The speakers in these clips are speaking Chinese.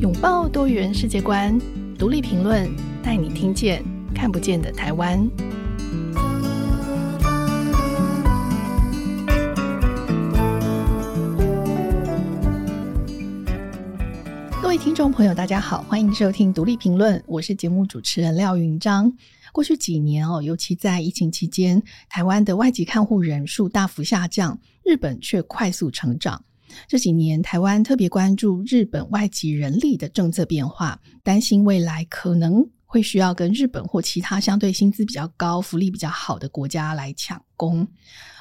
拥抱多元世界观，独立评论带你听见看不见的台湾。各位听众朋友，大家好，欢迎收听独立评论，我是节目主持人廖云章。过去几年哦，尤其在疫情期间，台湾的外籍看护人数大幅下降，日本却快速成长。这几年，台湾特别关注日本外籍人力的政策变化，担心未来可能会需要跟日本或其他相对薪资比较高、福利比较好的国家来抢工。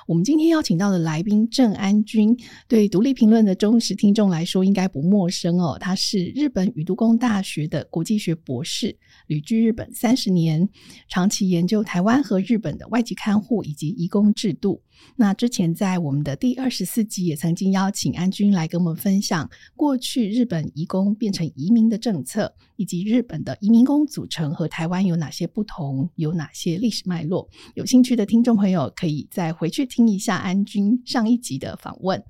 我们今天邀请到的来宾郑安君，对独立评论的忠实听众来说应该不陌生哦。他是日本宇都宫大学的国际学博士，旅居日本三十年，长期研究台湾和日本的外籍看护以及移工制度。那之前在我们的第二十四集也曾经邀请安君来跟我们分享过去日本移工变成移民的政策，以及日本的移民工组成和台湾有哪些不同，有哪些历史脉络。有兴趣的听众朋友可以再回去听。一下安君上一集的访问。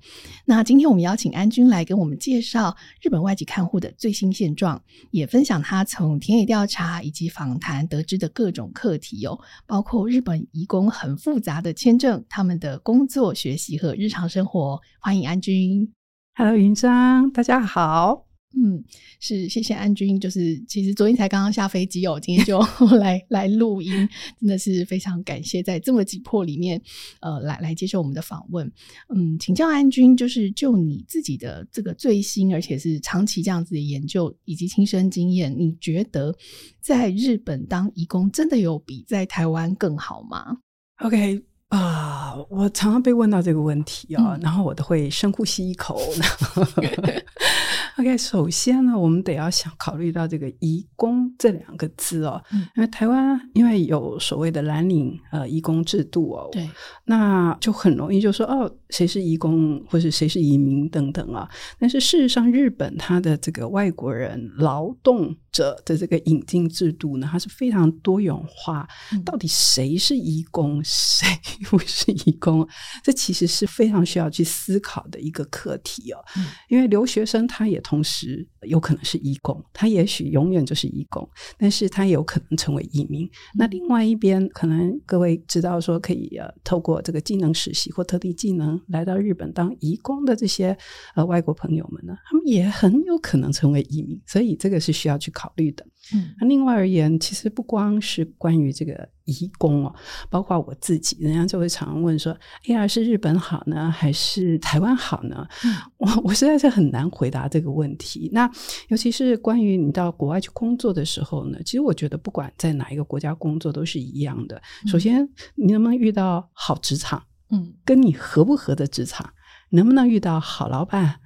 那今天我们邀请安君来跟我们介绍日本外籍看护的最新现状，也分享他从田野调查以及访谈得知的各种课题哦，包括日本移工很复杂的签证、他们的工作、学习和日常生活。欢迎安君。Hello，云章，大家好。嗯，是谢谢安君，就是其实昨天才刚刚下飞机哦，今天就 来来录音，真的是非常感谢在这么急迫里面，呃，来来接受我们的访问。嗯，请教安君，就是就你自己的这个最新而且是长期这样子的研究以及亲身经验，你觉得在日本当义工真的有比在台湾更好吗？OK 啊、uh，我常常被问到这个问题啊、哦嗯，然后我都会深呼吸一口。OK，首先呢，我们得要想考虑到这个“移工”这两个字哦，嗯、因为台湾因为有所谓的蓝领呃移工制度哦，对，那就很容易就说哦，谁是移工或是谁是移民等等啊。但是事实上，日本它的这个外国人劳动者的这个引进制度呢，它是非常多元化。嗯、到底谁是移工，谁不是移工？这其实是非常需要去思考的一个课题哦。嗯、因为留学生他也。同时有可能是移工，他也许永远就是移工，但是他有可能成为移民。那另外一边，可能各位知道说可以呃透过这个技能实习或特定技能来到日本当移工的这些呃外国朋友们呢，他们也很有可能成为移民，所以这个是需要去考虑的。嗯，那另外而言，其实不光是关于这个。移工哦，包括我自己，人家就会常问说：“哎呀，是日本好呢，还是台湾好呢？”嗯、我我实在是很难回答这个问题。那尤其是关于你到国外去工作的时候呢，其实我觉得不管在哪一个国家工作都是一样的。首先，你能不能遇到好职场？嗯，跟你合不合的职场，能不能遇到好老板？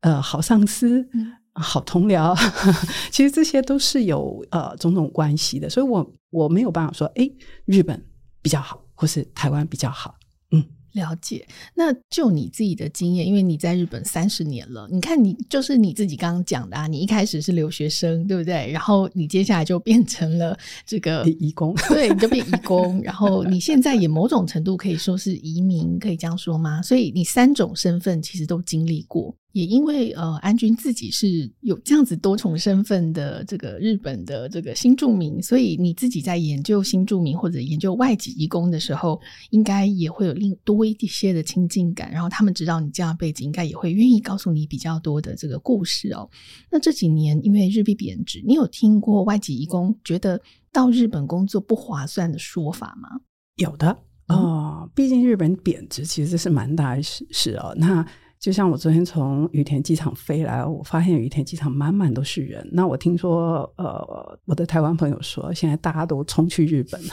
呃，好上司。嗯好同僚，其实这些都是有呃种种关系的，所以我我没有办法说，哎，日本比较好，或是台湾比较好，嗯。了解，那就你自己的经验，因为你在日本三十年了，你看你就是你自己刚刚讲的啊，你一开始是留学生，对不对？然后你接下来就变成了这个移工，对，你就变移工，然后你现在也某种程度可以说是移民，可以这样说吗？所以你三种身份其实都经历过。也因为呃，安君自己是有这样子多重身份的这个日本的这个新住民，所以你自己在研究新住民或者研究外籍移工的时候，应该也会有另多一些的亲近感。然后他们知道你这样背景，应该也会愿意告诉你比较多的这个故事哦。那这几年因为日币贬值，你有听过外籍移工觉得到日本工作不划算的说法吗？有的哦，毕竟日本贬值其实是蛮大的事事哦。那就像我昨天从羽田机场飞来，我发现羽田机场满满都是人。那我听说，呃，我的台湾朋友说，现在大家都冲去日本了，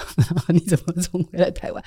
你怎么冲回来台湾？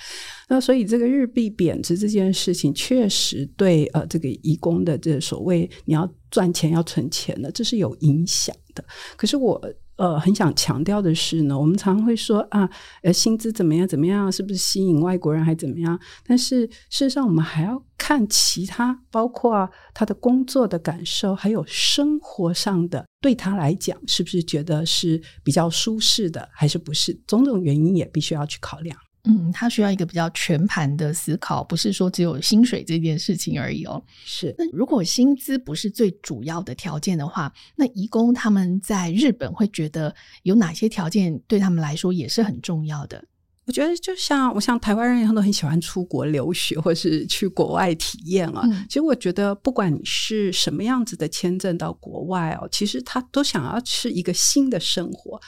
那所以这个日币贬值这件事情，确实对呃这个移工的这所谓你要赚钱要存钱的，这是有影响的。可是我。呃，很想强调的是呢，我们常会说啊，呃，薪资怎么样怎么样，是不是吸引外国人还怎么样？但是事实上，我们还要看其他，包括他的工作的感受，还有生活上的，对他来讲是不是觉得是比较舒适的，还是不是？种种原因也必须要去考量。嗯，他需要一个比较全盘的思考，不是说只有薪水这件事情而已哦。是，那如果薪资不是最主要的条件的话，那移工他们在日本会觉得有哪些条件对他们来说也是很重要的？我觉得就像我像台湾人，他都很喜欢出国留学，或是去国外体验啊。嗯、其实我觉得，不管你是什么样子的签证到国外哦，其实他都想要是一个新的生活。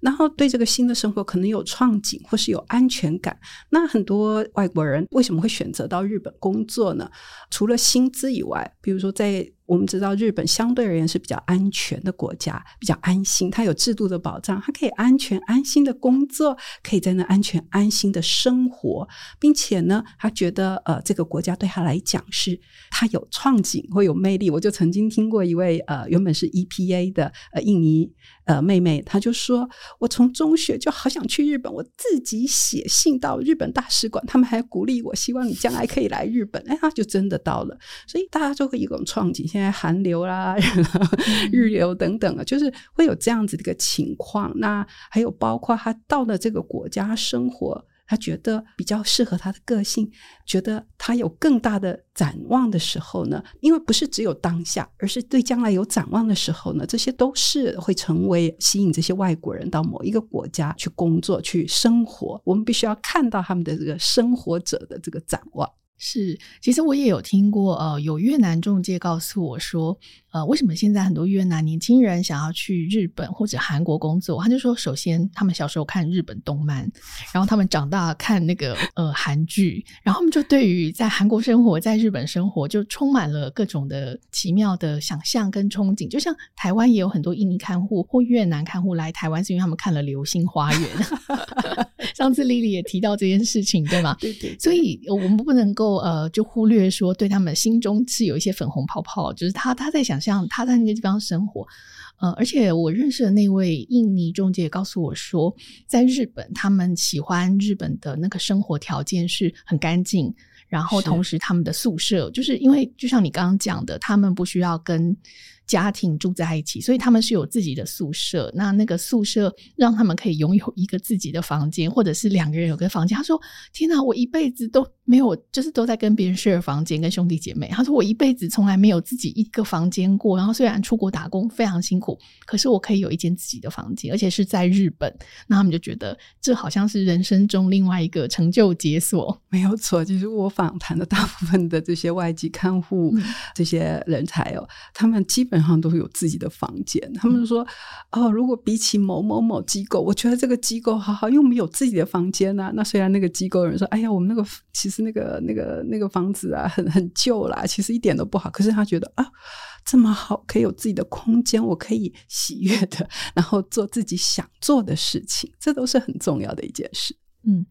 然后对这个新的生活可能有憧憬，或是有安全感。那很多外国人为什么会选择到日本工作呢？除了薪资以外，比如说在。我们知道日本相对而言是比较安全的国家，比较安心，它有制度的保障，它可以安全安心的工作，可以在那安全安心的生活，并且呢，他觉得呃这个国家对他来讲是他有创景或有魅力。我就曾经听过一位呃原本是 EPA 的呃印尼呃妹妹，她就说，我从中学就好想去日本，我自己写信到日本大使馆，他们还鼓励我，希望你将来可以来日本，哎，他就真的到了，所以大家就会有一种创景。现在韩流啦、日流等等啊，就是会有这样子的一个情况。那还有包括他到了这个国家生活，他觉得比较适合他的个性，觉得他有更大的展望的时候呢，因为不是只有当下，而是对将来有展望的时候呢，这些都是会成为吸引这些外国人到某一个国家去工作、去生活。我们必须要看到他们的这个生活者的这个展望。是，其实我也有听过，呃，有越南中介告诉我说，呃，为什么现在很多越南年轻人想要去日本或者韩国工作？他就说，首先他们小时候看日本动漫，然后他们长大看那个呃韩剧，然后他们就对于在韩国生活、在日本生活就充满了各种的奇妙的想象跟憧憬。就像台湾也有很多印尼看护或越南看护来台湾，是因为他们看了《流星花园》。上次 Lily 也提到这件事情，对吗？对对，对。所以我们不能够呃就忽略说，对他们心中是有一些粉红泡泡，就是他他在想象他在那个地方生活。呃，而且我认识的那位印尼中介告诉我说，在日本他们喜欢日本的那个生活条件是很干净，然后同时他们的宿舍就是因为就像你刚刚讲的，他们不需要跟。家庭住在一起，所以他们是有自己的宿舍。那那个宿舍让他们可以拥有一个自己的房间，或者是两个人有个房间。他说：“天哪，我一辈子都没有，就是都在跟别人 share 房间，跟兄弟姐妹。”他说：“我一辈子从来没有自己一个房间过。然后虽然出国打工非常辛苦，可是我可以有一间自己的房间，而且是在日本。”那他们就觉得这好像是人生中另外一个成就解锁。没有错，其实我访谈的大部分的这些外籍看护、嗯、这些人才哦，他们基本。然后都会有自己的房间。他们说：“哦，如果比起某某某机构，我觉得这个机构好好，因为我们有自己的房间啊。那虽然那个机构有人说：‘哎呀，我们那个其实那个那个那个房子啊，很很旧啦，其实一点都不好。’可是他觉得啊，这么好，可以有自己的空间，我可以喜悦的，然后做自己想做的事情，这都是很重要的一件事。嗯。”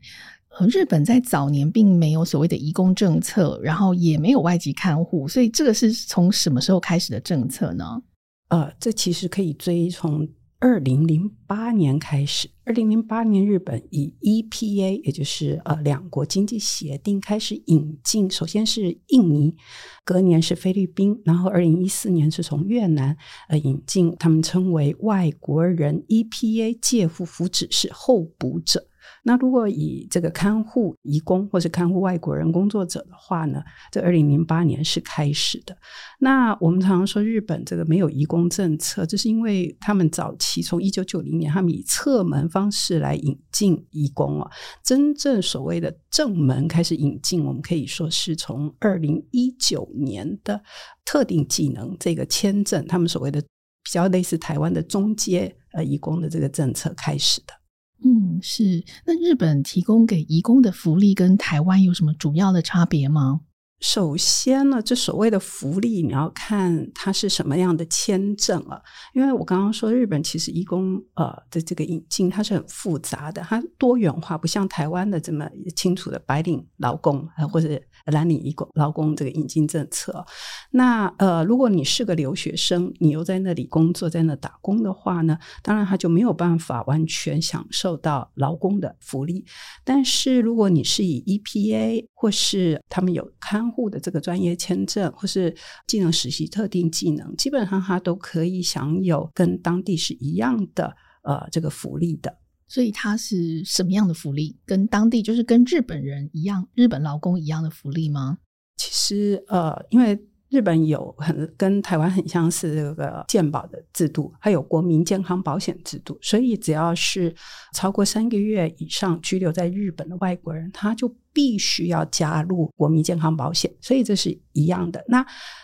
日本在早年并没有所谓的移工政策，然后也没有外籍看护，所以这个是从什么时候开始的政策呢？呃，这其实可以追从二零零八年开始。二零零八年，日本以 EPA，也就是呃两国经济协定开始引进，首先是印尼，隔年是菲律宾，然后二零一四年是从越南呃引进，他们称为外国人 EPA 介护福祉是候补者。那如果以这个看护移工或是看护外国人工作者的话呢，这二零零八年是开始的。那我们常常说日本这个没有移工政策，这是因为他们早期从一九九零年他们以侧门方式来引进移工哦，真正所谓的正门开始引进，我们可以说是从二零一九年的特定技能这个签证，他们所谓的比较类似台湾的中阶呃移工的这个政策开始的。嗯，是。那日本提供给移工的福利跟台湾有什么主要的差别吗？首先呢，这所谓的福利，你要看它是什么样的签证啊。因为我刚刚说，日本其实移工呃的这个引进它是很复杂的，它多元化，不像台湾的这么清楚的白领劳工啊，或者蓝领移工劳工这个引进政策。那呃，如果你是个留学生，你又在那里工作，在那打工的话呢，当然他就没有办法完全享受到劳工的福利。但是如果你是以 EPA 或是他们有看护的这个专业签证，或是技能实习特定技能，基本上他都可以享有跟当地是一样的呃这个福利的。所以它是什么样的福利？跟当地就是跟日本人一样，日本劳工一样的福利吗？其实呃，因为。日本有很跟台湾很相似这个健保的制度，还有国民健康保险制度，所以只要是超过三个月以上居留在日本的外国人，他就必须要加入国民健康保险，所以这是一样的。那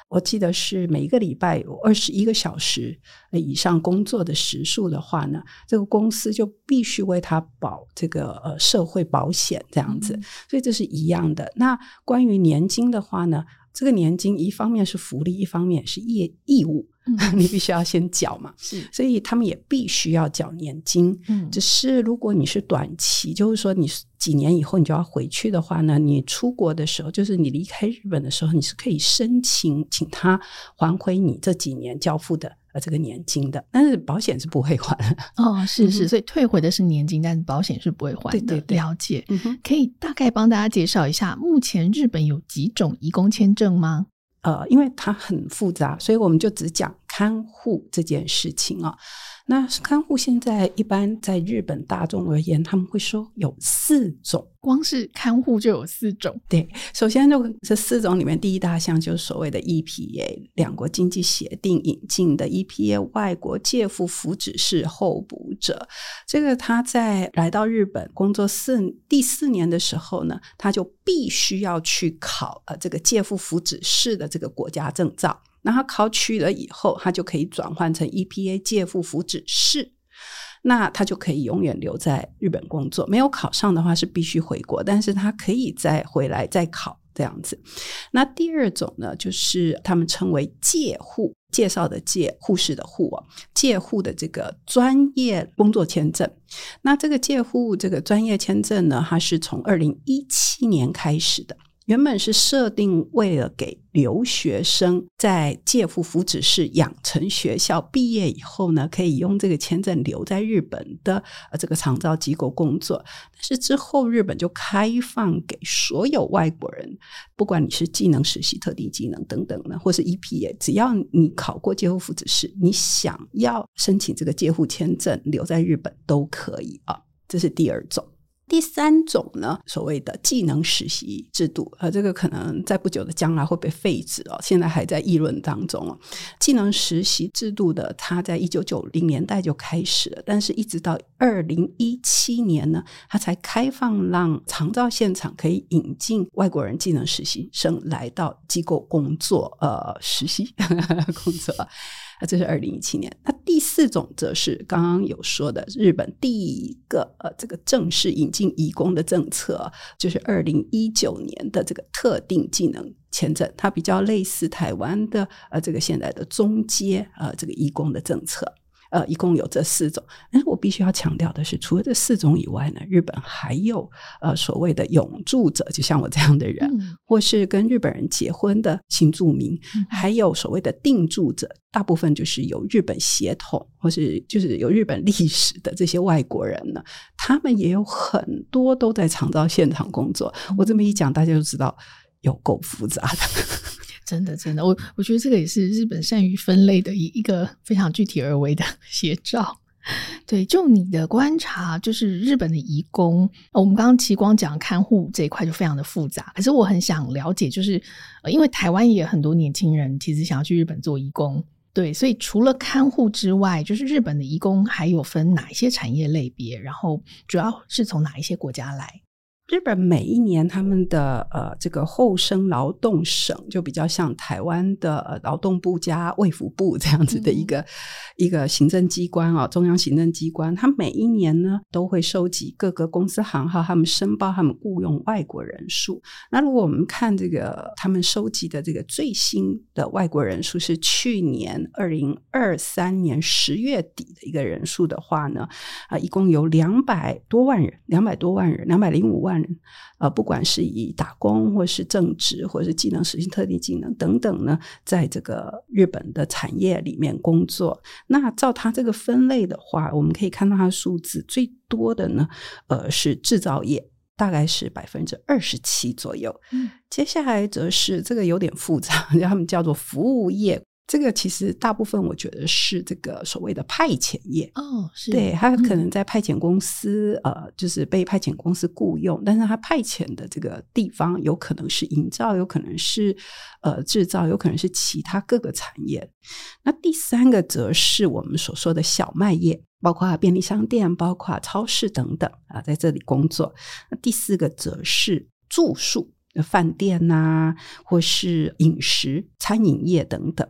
我记得是每一个礼拜有二十一个小时以上工作的时数的话呢，这个公司就必须为他保这个呃社会保险这样子，所以这是一样的。那关于年金的话呢？这个年金一方面是福利，一方面是义义务，嗯、你必须要先缴嘛。是，所以他们也必须要缴年金。嗯，只是如果你是短期，就是说你几年以后你就要回去的话呢，你出国的时候，就是你离开日本的时候，你是可以申请请他还回你这几年交付的。呃，这个年金的，但是保险是不会还的哦，是是，所以退回的是年金，但是保险是不会还的。对对对，了解。可以大概帮大家介绍一下，目前日本有几种移工签证吗？呃，因为它很复杂，所以我们就只讲看护这件事情啊、那看护现在一般在日本大众而言，他们会说有四种，光是看护就有四种。对，首先就这四种里面，第一大项就是所谓的 EPA 两国经济协定引进的 EPA 外国介护福祉士候补者。这个他在来到日本工作四第四年的时候呢，他就必须要去考呃这个介护福祉士的这个国家证照。那他考取了以后，他就可以转换成 EPA 介护福祉士，那他就可以永远留在日本工作。没有考上的话是必须回国，但是他可以再回来再考这样子。那第二种呢，就是他们称为介护，介绍的介，护士的护哦，介护的这个专业工作签证。那这个介护这个专业签证呢，它是从二零一七年开始的。原本是设定为了给留学生在介护福祉士养成学校毕业以后呢，可以用这个签证留在日本的呃这个长照机构工作。但是之后日本就开放给所有外国人，不管你是技能实习、特定技能等等呢，或是 EPA，只要你考过介护福祉士，你想要申请这个介护签证留在日本都可以啊。这是第二种。第三种呢，所谓的技能实习制度，呃，这个可能在不久的将来会被废止哦，现在还在议论当中哦。技能实习制度的，它在一九九零年代就开始了，但是一直到二零一七年呢，它才开放让长照现场可以引进外国人技能实习生来到机构工作，呃，实习 工作。这是二零一七年。那第四种则是刚刚有说的，日本第一个呃，这个正式引进移工的政策，就是二零一九年的这个特定技能签证，它比较类似台湾的呃这个现在的中阶呃这个移工的政策。呃，一共有这四种，但是我必须要强调的是，除了这四种以外呢，日本还有呃所谓的永住者，就像我这样的人，嗯、或是跟日本人结婚的新住民，嗯、还有所谓的定住者，大部分就是有日本血统或是就是有日本历史的这些外国人呢，他们也有很多都在长照现场工作。嗯、我这么一讲，大家就知道有够复杂的。真的，真的，我我觉得这个也是日本善于分类的一一个非常具体而为的 写照。对，就你的观察，就是日本的移工，我们刚刚其光讲看护这一块就非常的复杂。可是我很想了解，就是因为台湾也很多年轻人其实想要去日本做移工，对，所以除了看护之外，就是日本的移工还有分哪一些产业类别，然后主要是从哪一些国家来？日本每一年他们的呃这个厚生劳动省就比较像台湾的劳动部加卫福部这样子的一个、嗯、一个行政机关啊，中央行政机关，他每一年呢都会收集各个公司行号他们申报他们雇佣外国人数。那如果我们看这个他们收集的这个最新的外国人数是去年二零二三年十月底的一个人数的话呢，啊、呃，一共有两百多万人，两百多万人，两百零五万人。呃，不管是以打工，或是正职，或是技能实现特定技能等等呢，在这个日本的产业里面工作。那照他这个分类的话，我们可以看到他的数字最多的呢，呃，是制造业，大概是百分之二十七左右。嗯，接下来则是这个有点复杂，他们叫做服务业。这个其实大部分我觉得是这个所谓的派遣业哦，是对，他可能在派遣公司、嗯、呃，就是被派遣公司雇佣，但是他派遣的这个地方有可能是营造，有可能是呃制造，有可能是其他各个产业。那第三个则是我们所说的小卖业，包括便利商店、包括超市等等啊，在这里工作。那第四个则是住宿。饭店呐、啊，或是饮食、餐饮业等等，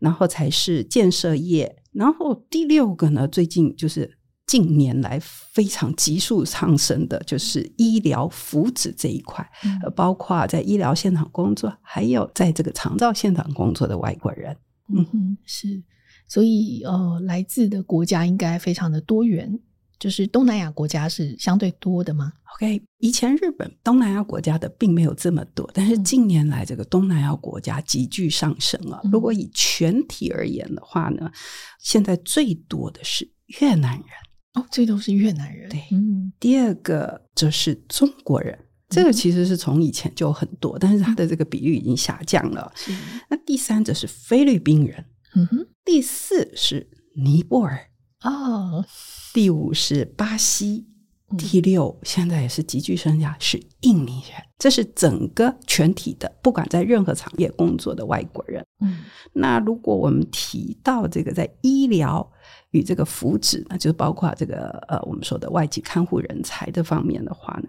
然后才是建设业，然后第六个呢，最近就是近年来非常急速上升的，就是医疗福祉这一块，嗯、包括在医疗现场工作，还有在这个长照现场工作的外国人。嗯哼，是，所以呃，来自的国家应该非常的多元。就是东南亚国家是相对多的吗？OK，以前日本东南亚国家的并没有这么多，但是近年来这个东南亚国家急剧上升了。嗯、如果以全体而言的话呢，现在最多的是越南人哦，最多是越南人。对，嗯、第二个则是中国人，这个其实是从以前就很多，但是它的这个比率已经下降了。嗯、那第三则是菲律宾人，嗯哼，第四是尼泊尔。哦，第五是巴西，第六现在也是急剧增加，是印尼人。这是整个全体的，不管在任何产业工作的外国人。嗯，那如果我们提到这个在医疗与这个福祉，那就包括这个呃我们说的外籍看护人才这方面的话呢，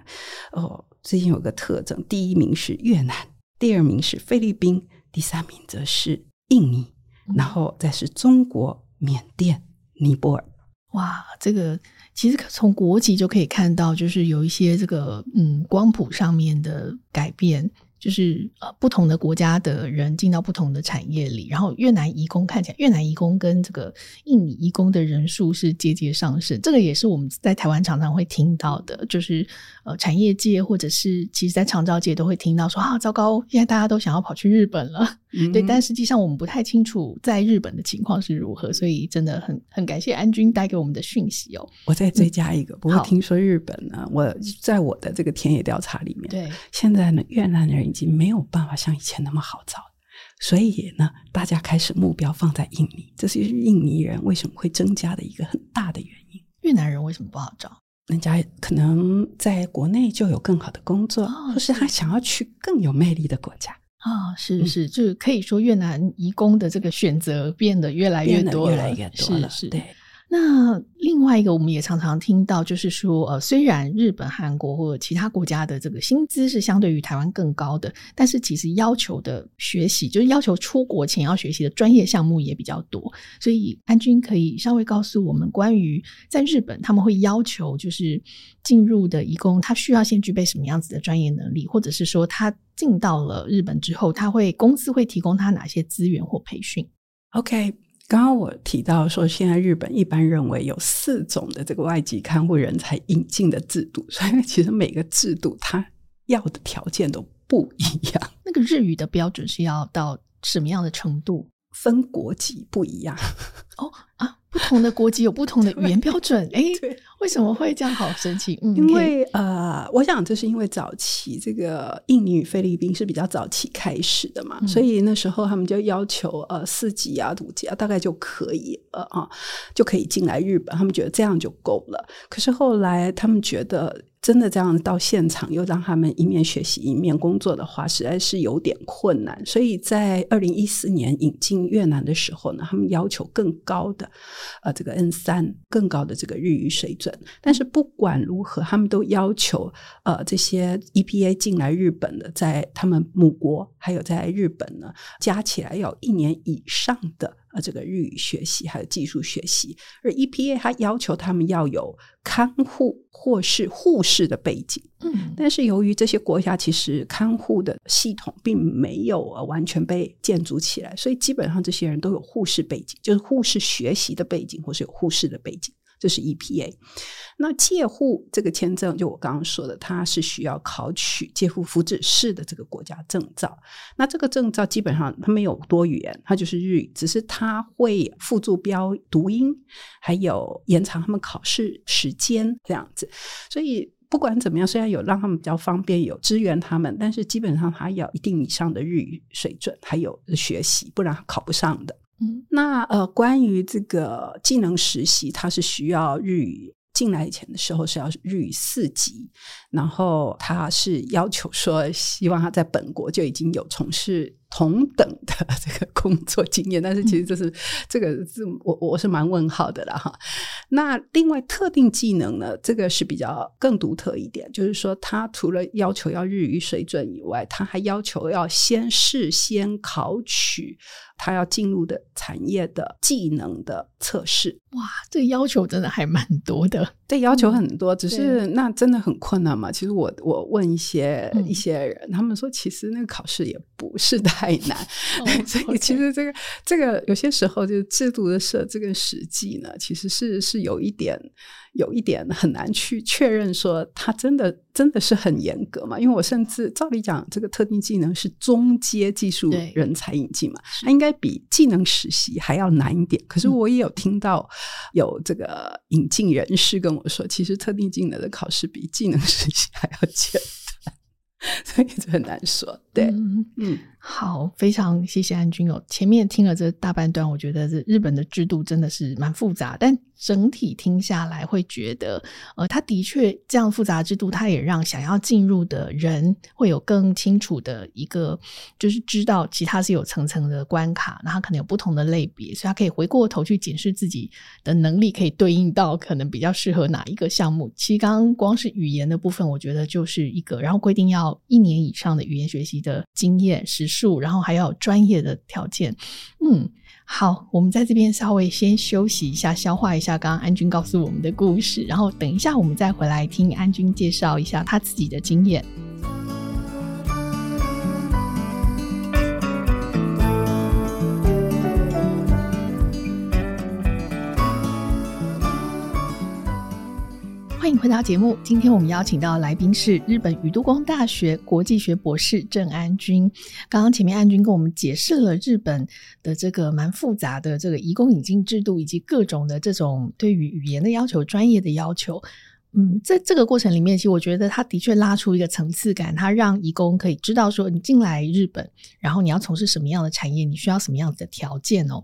哦，最近有个特征，第一名是越南，第二名是菲律宾，第三名则是印尼，然后再是中国、缅甸。尼泊尔，哇，这个其实从国籍就可以看到，就是有一些这个嗯光谱上面的改变。就是呃，不同的国家的人进到不同的产业里，然后越南移工看起来，越南移工跟这个印尼移工的人数是节节上升。这个也是我们在台湾常常会听到的，就是呃，产业界或者是其实在长照界都会听到说啊，糟糕，现在大家都想要跑去日本了。嗯、对，但实际上我们不太清楚在日本的情况是如何，所以真的很很感谢安军带给我们的讯息哦。我再追加一个，嗯、不过听说日本呢，我在我的这个田野调查里面，对，现在呢，越南人。已经没有办法像以前那么好找，所以呢，大家开始目标放在印尼，这是印尼人为什么会增加的一个很大的原因。越南人为什么不好找？人家可能在国内就有更好的工作，哦、或是他想要去更有魅力的国家啊、哦？是是，就可以说越南移工的这个选择变得越来越多，越来越多了，是是，对。那另外一个，我们也常常听到，就是说，呃，虽然日本、韩国或者其他国家的这个薪资是相对于台湾更高的，但是其实要求的学习，就是要求出国前要学习的专业项目也比较多。所以，安君可以稍微告诉我们，关于在日本他们会要求，就是进入的移工，他需要先具备什么样子的专业能力，或者是说他进到了日本之后，他会公司会提供他哪些资源或培训？OK。刚刚我提到说，现在日本一般认为有四种的这个外籍看护人才引进的制度，所以其实每个制度它要的条件都不一样。那个日语的标准是要到什么样的程度？分国籍不一样哦啊。不同的国籍有不同的语言标准，哎，对，为什么会这样？好神奇，嗯，因为呃，我想这是因为早期这个印尼与菲律宾是比较早期开始的嘛，嗯、所以那时候他们就要求呃四级啊、五级啊，大概就可以了啊，就可以进来日本，他们觉得这样就够了。可是后来他们觉得。真的这样到现场又让他们一面学习一面工作的话，实在是有点困难。所以在二零一四年引进越南的时候呢，他们要求更高的呃这个 N 三更高的这个日语水准。但是不管如何，他们都要求呃这些 EPA 进来日本的，在他们母国还有在日本呢，加起来要一年以上的。呃，这个日语学习还有技术学习，而 EPA 它要求他们要有看护或是护士的背景。嗯，但是由于这些国家其实看护的系统并没有完全被建筑起来，所以基本上这些人都有护士背景，就是护士学习的背景，或是有护士的背景。这是 EPA，那介护这个签证，就我刚刚说的，它是需要考取介护福祉士的这个国家证照。那这个证照基本上它没有多语言，它就是日语，只是它会附注标读音，还有延长他们考试时间这样子。所以不管怎么样，虽然有让他们比较方便，有支援他们，但是基本上他要一定以上的日语水准，还有学习，不然考不上的。那呃，关于这个技能实习，它是需要日语。进来以前的时候是要日语四级，然后他是要求说，希望他在本国就已经有从事同等的 这个工作经验，但是其实这是、嗯、这个是我我是蛮问号的了哈。那另外特定技能呢，这个是比较更独特一点，就是说他除了要求要日语水准以外，他还要求要先事先考取。他要进入的产业的技能的测试，哇，这要求真的还蛮多的。这，要求很多，只是那真的很困难嘛？其实我我问一些、嗯、一些人，他们说其实那个考试也不是太难，哦、所以其实这个.这个有些时候就是制度的设置跟实际呢，其实是是有一点。有一点很难去确认说他真的真的是很严格嘛？因为我甚至照理讲，这个特定技能是中阶技术人才引进嘛，它应该比技能实习还要难一点。可是我也有听到有这个引进人士跟我说，其实特定技能的考试比技能实习还要简单，所以就很难说。对，嗯，嗯好，非常谢谢安君哦。前面听了这大半段，我觉得这日本的制度真的是蛮复杂，但。整体听下来会觉得，呃，他的确这样复杂制度，他也让想要进入的人会有更清楚的一个，就是知道其他是有层层的关卡，那他可能有不同的类别，所以他可以回过头去检视自己的能力，可以对应到可能比较适合哪一个项目。其实刚刚光是语言的部分，我觉得就是一个，然后规定要一年以上的语言学习的经验时数，然后还要专业的条件，嗯。好，我们在这边稍微先休息一下，消化一下刚刚安君告诉我们的故事，然后等一下我们再回来听安君介绍一下他自己的经验。回到节目。今天我们邀请到来宾是日本宇都宫大学国际学博士郑安君。刚刚前面安君跟我们解释了日本的这个蛮复杂的这个移工引进制度，以及各种的这种对于语言的要求、专业的要求。嗯，在这个过程里面，其实我觉得他的确拉出一个层次感，他让移工可以知道说，你进来日本，然后你要从事什么样的产业，你需要什么样子的条件哦。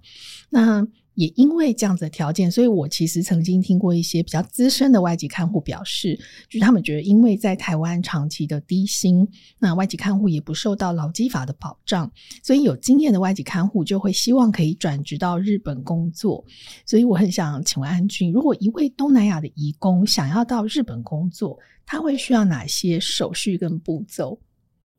那也因为这样子的条件，所以我其实曾经听过一些比较资深的外籍看护表示，就是他们觉得，因为在台湾长期的低薪，那外籍看护也不受到劳基法的保障，所以有经验的外籍看护就会希望可以转职到日本工作。所以我很想请问安君，如果一位东南亚的移工想要到日本工作，他会需要哪些手续跟步骤？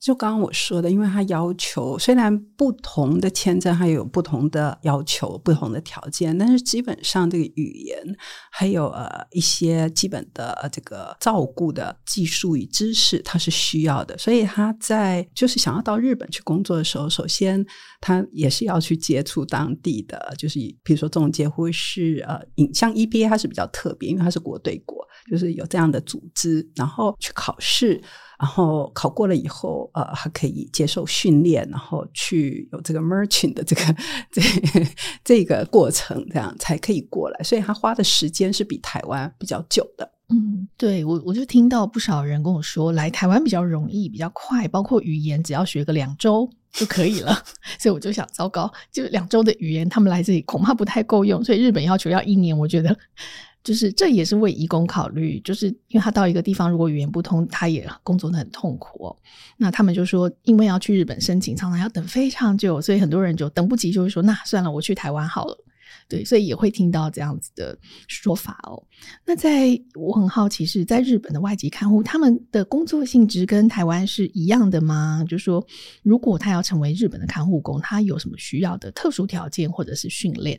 就刚刚我说的，因为他要求虽然不同的签证还有不同的要求、不同的条件，但是基本上这个语言还有呃一些基本的这个照顾的技术与知识，他是需要的。所以他在就是想要到日本去工作的时候，首先他也是要去接触当地的，就是比如说中介或是呃，像 EBA 它是比较特别，因为它是国对国，就是有这样的组织，然后去考试。然后考过了以后，呃，还可以接受训练，然后去有这个 merchant 的这个这这个过程，这样才可以过来。所以他花的时间是比台湾比较久的。嗯，对，我我就听到不少人跟我说，来台湾比较容易，比较快，包括语言只要学个两周就可以了。所以我就想，糟糕，就两周的语言，他们来这里恐怕不太够用。所以日本要求要一年，我觉得。就是这也是为移工考虑，就是因为他到一个地方，如果语言不通，他也工作得很痛苦哦。那他们就说，因为要去日本申请，常常要等非常久，所以很多人就等不及，就会说，那算了，我去台湾好了。对，所以也会听到这样子的说法哦。那在我很好奇是在日本的外籍看护，他们的工作性质跟台湾是一样的吗？就是说，如果他要成为日本的看护工，他有什么需要的特殊条件或者是训练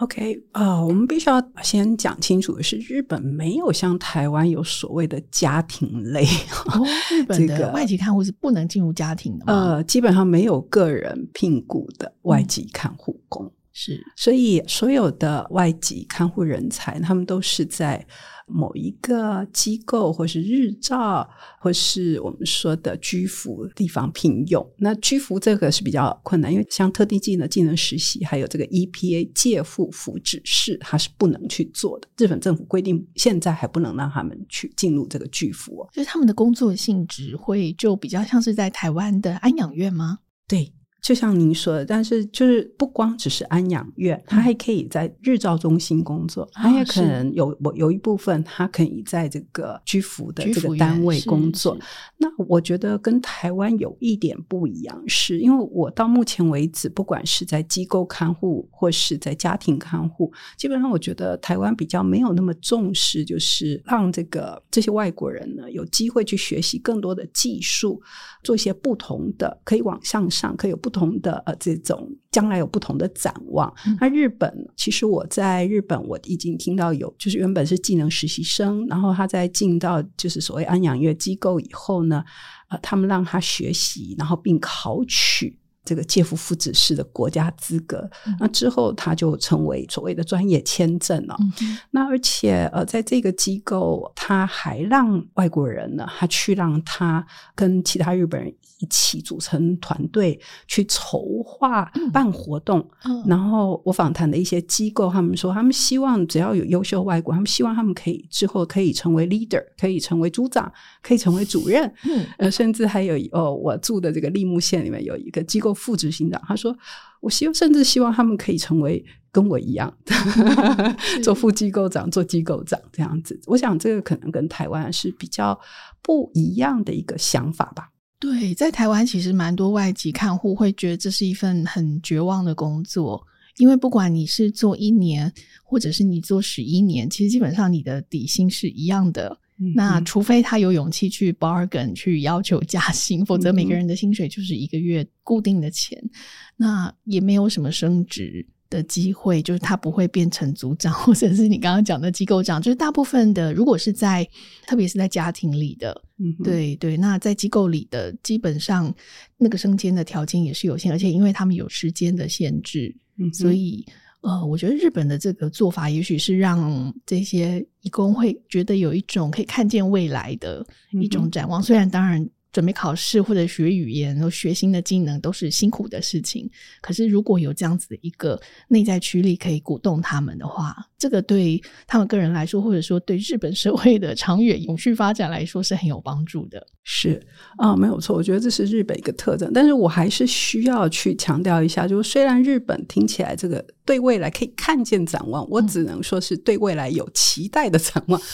？OK 啊、呃，我们必须要先讲清楚的是，日本没有像台湾有所谓的家庭类。哦，日 本的外籍看护是不能进入家庭的吗？呃，基本上没有个人聘雇的外籍看护工。嗯、是，所以所有的外籍看护人才，他们都是在。某一个机构，或是日照，或是我们说的居服地方聘用。那居服这个是比较困难，因为像特定技能、技能实习，还有这个 EPA 介护服指示，它是不能去做的。日本政府规定，现在还不能让他们去进入这个居服。就是他们的工作性质会就比较像是在台湾的安养院吗？对。就像您说的，但是就是不光只是安养院，他还可以在日照中心工作，他、嗯、也可能有我有一部分他可以在这个居服的这个单位工作。那我觉得跟台湾有一点不一样，是因为我到目前为止，不管是在机构看护或是在家庭看护，基本上我觉得台湾比较没有那么重视，就是让这个这些外国人呢有机会去学习更多的技术，做一些不同的，可以往向上，可以有不。不同的呃，这种将来有不同的展望。那日本，其实我在日本我已经听到有，就是原本是技能实习生，然后他在进到就是所谓安养院机构以后呢，呃，他们让他学习，然后并考取。这个介夫夫子式的国家资格，嗯、那之后他就成为所谓的专业签证了。嗯、那而且呃，在这个机构，他还让外国人呢，他去让他跟其他日本人一起组成团队去筹划办活动。嗯、然后我访谈的一些机构，他们说他们希望只要有优秀外国，他们希望他们可以之后可以成为 leader，可以成为组长，可以成为主任。嗯、呃，甚至还有哦，我住的这个立木县里面有一个机构。副执行长他说：“我希望，甚至希望他们可以成为跟我一样，做副机构长、做机构长这样子。我想这个可能跟台湾是比较不一样的一个想法吧。对，在台湾其实蛮多外籍看护会觉得这是一份很绝望的工作，因为不管你是做一年，或者是你做十一年，其实基本上你的底薪是一样的。”那除非他有勇气去 bargain 去要求加薪，否则每个人的薪水就是一个月固定的钱，那也没有什么升职的机会，就是他不会变成组长 或者是你刚刚讲的机构长，就是大部分的如果是在特别是在家庭里的，嗯，对对，那在机构里的基本上那个升迁的条件也是有限，而且因为他们有时间的限制，嗯，所以。呃，我觉得日本的这个做法，也许是让这些义工会觉得有一种可以看见未来的一种展望。嗯、虽然当然准备考试或者学语言，然后学新的技能都是辛苦的事情，可是如果有这样子的一个内在驱力可以鼓动他们的话，这个对他们个人来说，或者说对日本社会的长远永续发展来说，是很有帮助的。是啊，没有错，我觉得这是日本一个特征。但是我还是需要去强调一下，就是虽然日本听起来这个对未来可以看见展望，我只能说是对未来有期待的展望。嗯、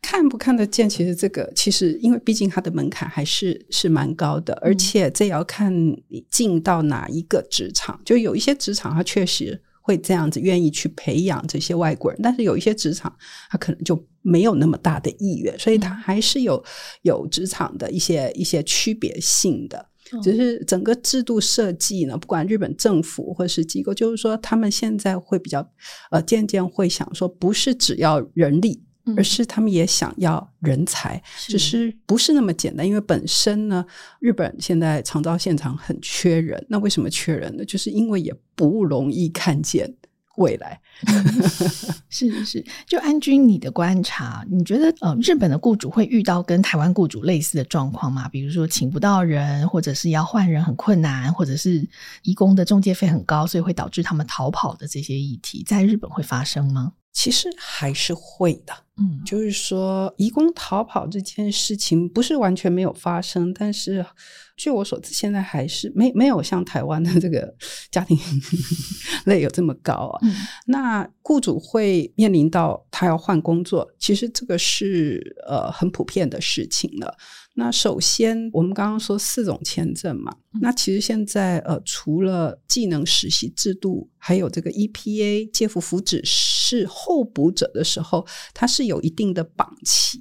看不看得见，其实这个其实因为毕竟它的门槛还是是蛮高的，而且这也要看你进到哪一个职场。就有一些职场，它确实会这样子愿意去培养这些外国人，但是有一些职场，它可能就。没有那么大的意愿，所以它还是有有职场的一些一些区别性的。只是整个制度设计呢，不管日本政府或是机构，就是说他们现在会比较呃，渐渐会想说，不是只要人力，而是他们也想要人才，只是不是那么简单。因为本身呢，日本现在长照现场很缺人，那为什么缺人呢？就是因为也不容易看见。未来 是是是，就安君你的观察，你觉得呃，日本的雇主会遇到跟台湾雇主类似的状况吗？比如说请不到人，或者是要换人很困难，或者是移工的中介费很高，所以会导致他们逃跑的这些议题，在日本会发生吗？其实还是会的，嗯，就是说移工逃跑这件事情不是完全没有发生，但是。据我所知，现在还是没没有像台湾的这个家庭 类有这么高啊。嗯、那雇主会面临到他要换工作，其实这个是呃很普遍的事情了。那首先，我们刚刚说四种签证嘛，嗯、那其实现在呃除了技能实习制度，还有这个 EPA 介护福祉是候补者的时候，它是有一定的绑期。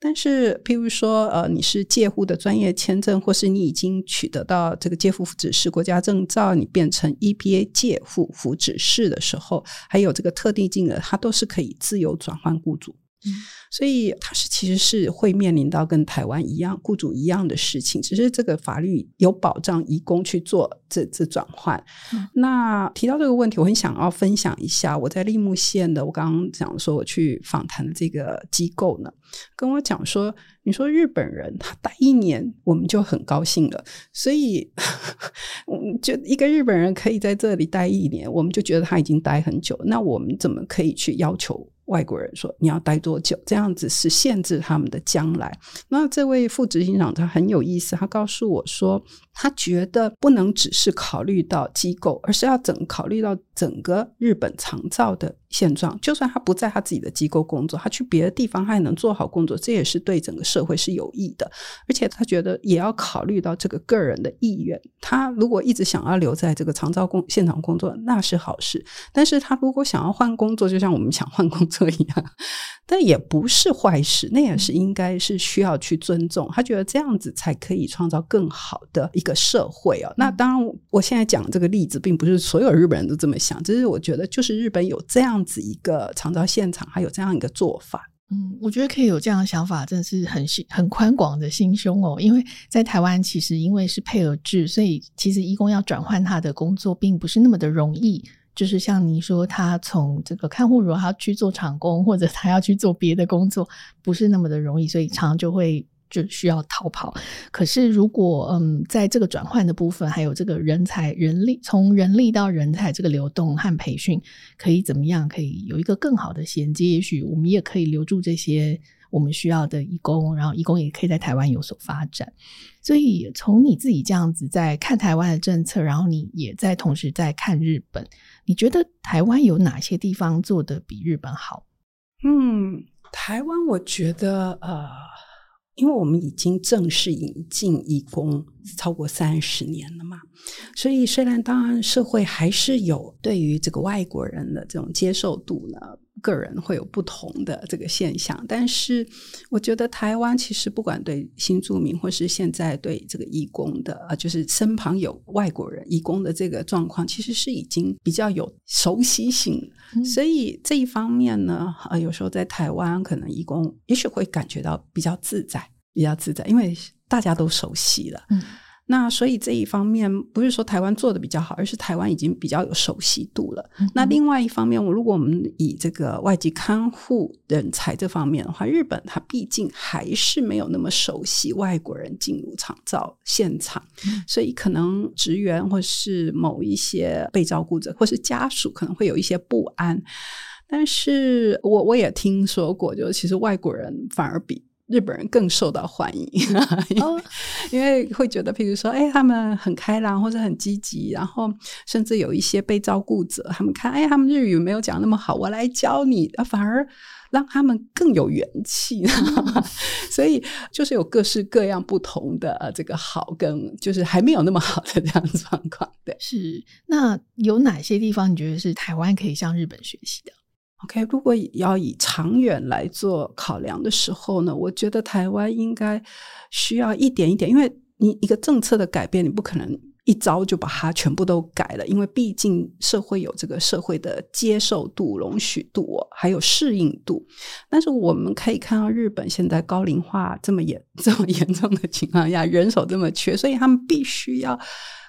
但是，譬如说，呃，你是介护的专业签证，或是你已经取得到这个介护福祉士国家证照，你变成 EPA 介护福祉士的时候，还有这个特定金额，它都是可以自由转换雇主。嗯，所以它是其实是会面临到跟台湾一样雇主一样的事情，只是这个法律有保障移工去做这这转换。嗯、那提到这个问题，我很想要分享一下我在立木县的，我刚刚讲说我去访谈的这个机构呢，跟我讲说，你说日本人他待一年，我们就很高兴了，所以就一个日本人可以在这里待一年，我们就觉得他已经待很久，那我们怎么可以去要求？外国人说你要待多久，这样子是限制他们的将来。那这位副执行长他很有意思，他告诉我说，他觉得不能只是考虑到机构，而是要整考虑到整个日本长照的现状。就算他不在他自己的机构工作，他去别的地方，他也能做好工作，这也是对整个社会是有益的。而且他觉得也要考虑到这个个人的意愿。他如果一直想要留在这个长照工现场工作，那是好事。但是他如果想要换工作，就像我们想换工作。一样，但也不是坏事，那也是应该是需要去尊重。他觉得这样子才可以创造更好的一个社会哦。那当然，我现在讲这个例子，并不是所有日本人都这么想，只是我觉得，就是日本有这样子一个长照现场，还有这样一个做法。嗯，我觉得可以有这样的想法，真的是很心很宽广的心胸哦。因为在台湾，其实因为是配额制，所以其实义工要转换他的工作，并不是那么的容易。就是像你说，他从这个看护，如果他去做厂工，或者他要去做别的工作，不是那么的容易，所以常常就会就需要逃跑。可是如果嗯，在这个转换的部分，还有这个人才、人力，从人力到人才这个流动和培训，可以怎么样？可以有一个更好的衔接，也许我们也可以留住这些。我们需要的义工，然后义工也可以在台湾有所发展。所以从你自己这样子在看台湾的政策，然后你也在同时在看日本，你觉得台湾有哪些地方做得比日本好？嗯，台湾我觉得呃，因为我们已经正式引进义工超过三十年了嘛，所以虽然当然社会还是有对于这个外国人的这种接受度呢。个人会有不同的这个现象，但是我觉得台湾其实不管对新住民，或是现在对这个义工的，啊，就是身旁有外国人义工的这个状况，其实是已经比较有熟悉性。嗯。所以这一方面呢，呃，有时候在台湾可能义工也许会感觉到比较自在，比较自在，因为大家都熟悉了。嗯。那所以这一方面不是说台湾做的比较好，而是台湾已经比较有熟悉度了。嗯、那另外一方面，我如果我们以这个外籍看护人才这方面的话，日本它毕竟还是没有那么熟悉外国人进入厂造现场，嗯、所以可能职员或是某一些被照顾者或是家属可能会有一些不安。但是我我也听说过，就是其实外国人反而比。日本人更受到欢迎，因为会觉得，譬如说，哎，他们很开朗或者很积极，然后甚至有一些被照顾者，他们看，哎，他们日语没有讲那么好，我来教你，反而让他们更有元气。所以就是有各式各样不同的这个好，跟就是还没有那么好的这样状况。对，是。那有哪些地方你觉得是台湾可以向日本学习的？OK，如果要以长远来做考量的时候呢，我觉得台湾应该需要一点一点，因为你一个政策的改变，你不可能一招就把它全部都改了，因为毕竟社会有这个社会的接受度、容许度，还有适应度。但是我们可以看到，日本现在高龄化这么严、这么严重的情况下，人手这么缺，所以他们必须要。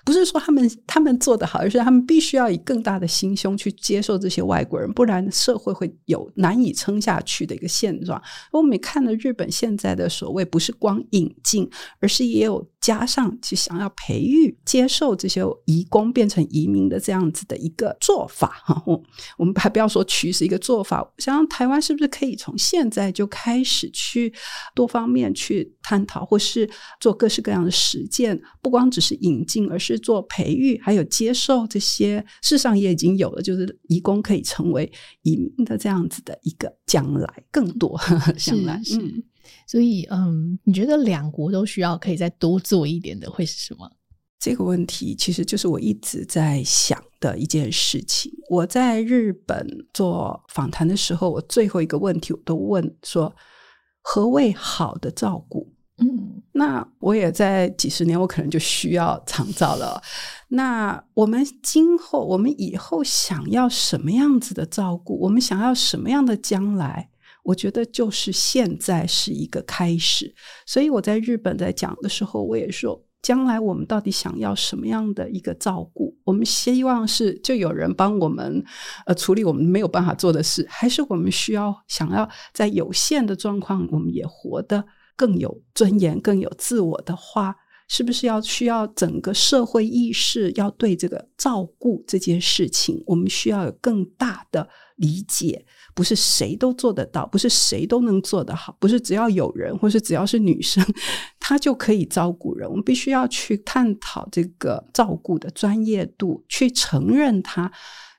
不是说他们他们做得好，而是他们必须要以更大的心胸去接受这些外国人，不然社会会有难以撑下去的一个现状。我们也看了日本现在的所谓，不是光引进，而是也有加上去想要培育、接受这些移工变成移民的这样子的一个做法 哈。我我们还不要说趋势，一个做法，想想台湾是不是可以从现在就开始去多方面去探讨，或是做各式各样的实践，不光只是引进，而是。做培育，还有接受这些，事实上也已经有了，就是移工可以成为移民的这样子的一个将来更多 将来是，是，所以嗯，你觉得两国都需要可以再多做一点的会是什么？这个问题其实就是我一直在想的一件事情。我在日本做访谈的时候，我最后一个问题我都问说：何谓好的照顾？嗯，那我也在几十年，我可能就需要长照了。那我们今后，我们以后想要什么样子的照顾？我们想要什么样的将来？我觉得就是现在是一个开始。所以我在日本在讲的时候，我也说，将来我们到底想要什么样的一个照顾？我们希望是就有人帮我们呃处理我们没有办法做的事，还是我们需要想要在有限的状况，我们也活得。更有尊严、更有自我的话，是不是要需要整个社会意识要对这个照顾这件事情，我们需要有更大的理解？不是谁都做得到，不是谁都能做得好，不是只要有人，或是只要是女生，她就可以照顾人。我们必须要去探讨这个照顾的专业度，去承认它。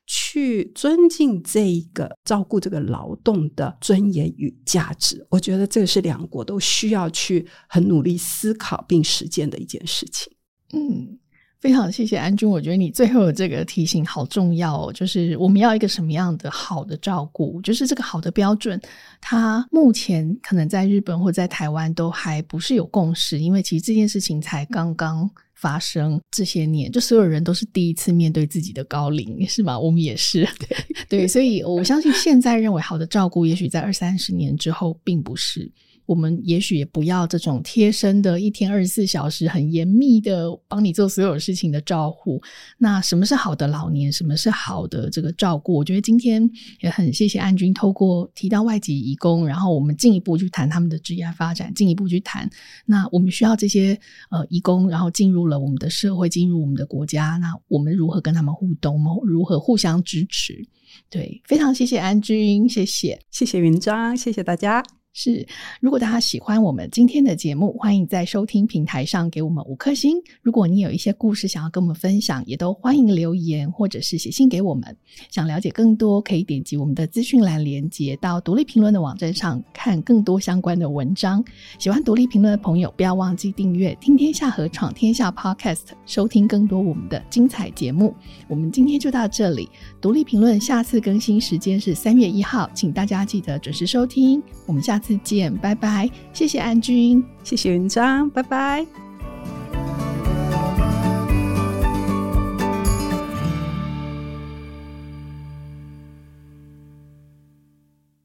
去尊敬这一个照顾这个劳动的尊严与价值，我觉得这个是两国都需要去很努力思考并实践的一件事情。嗯，非常谢谢安君，我觉得你最后的这个提醒好重要哦，就是我们要一个什么样的好的照顾，就是这个好的标准，它目前可能在日本或在台湾都还不是有共识，因为其实这件事情才刚刚。发生这些年，就所有人都是第一次面对自己的高龄，是吗？我们也是，对，对，所以我相信现在认为好的照顾，也许在二三十年之后，并不是。我们也许也不要这种贴身的，一天二十四小时很严密的帮你做所有事情的照顾。那什么是好的老年？什么是好的这个照顾？我觉得今天也很谢谢安军透过提到外籍移工，然后我们进一步去谈他们的职业发展，进一步去谈。那我们需要这些呃移工，然后进入了我们的社会，进入我们的国家。那我们如何跟他们互动？如何互相支持？对，非常谢谢安军，谢谢，谢谢云章，谢谢大家。是，如果大家喜欢我们今天的节目，欢迎在收听平台上给我们五颗星。如果你有一些故事想要跟我们分享，也都欢迎留言或者是写信给我们。想了解更多，可以点击我们的资讯栏连接到独立评论的网站上看更多相关的文章。喜欢独立评论的朋友，不要忘记订阅“听天下和闯天下 ”Podcast，收听更多我们的精彩节目。我们今天就到这里，独立评论下次更新时间是三月一号，请大家记得准时收听。我们下次。见，拜拜！谢谢安君，谢谢云章，拜拜。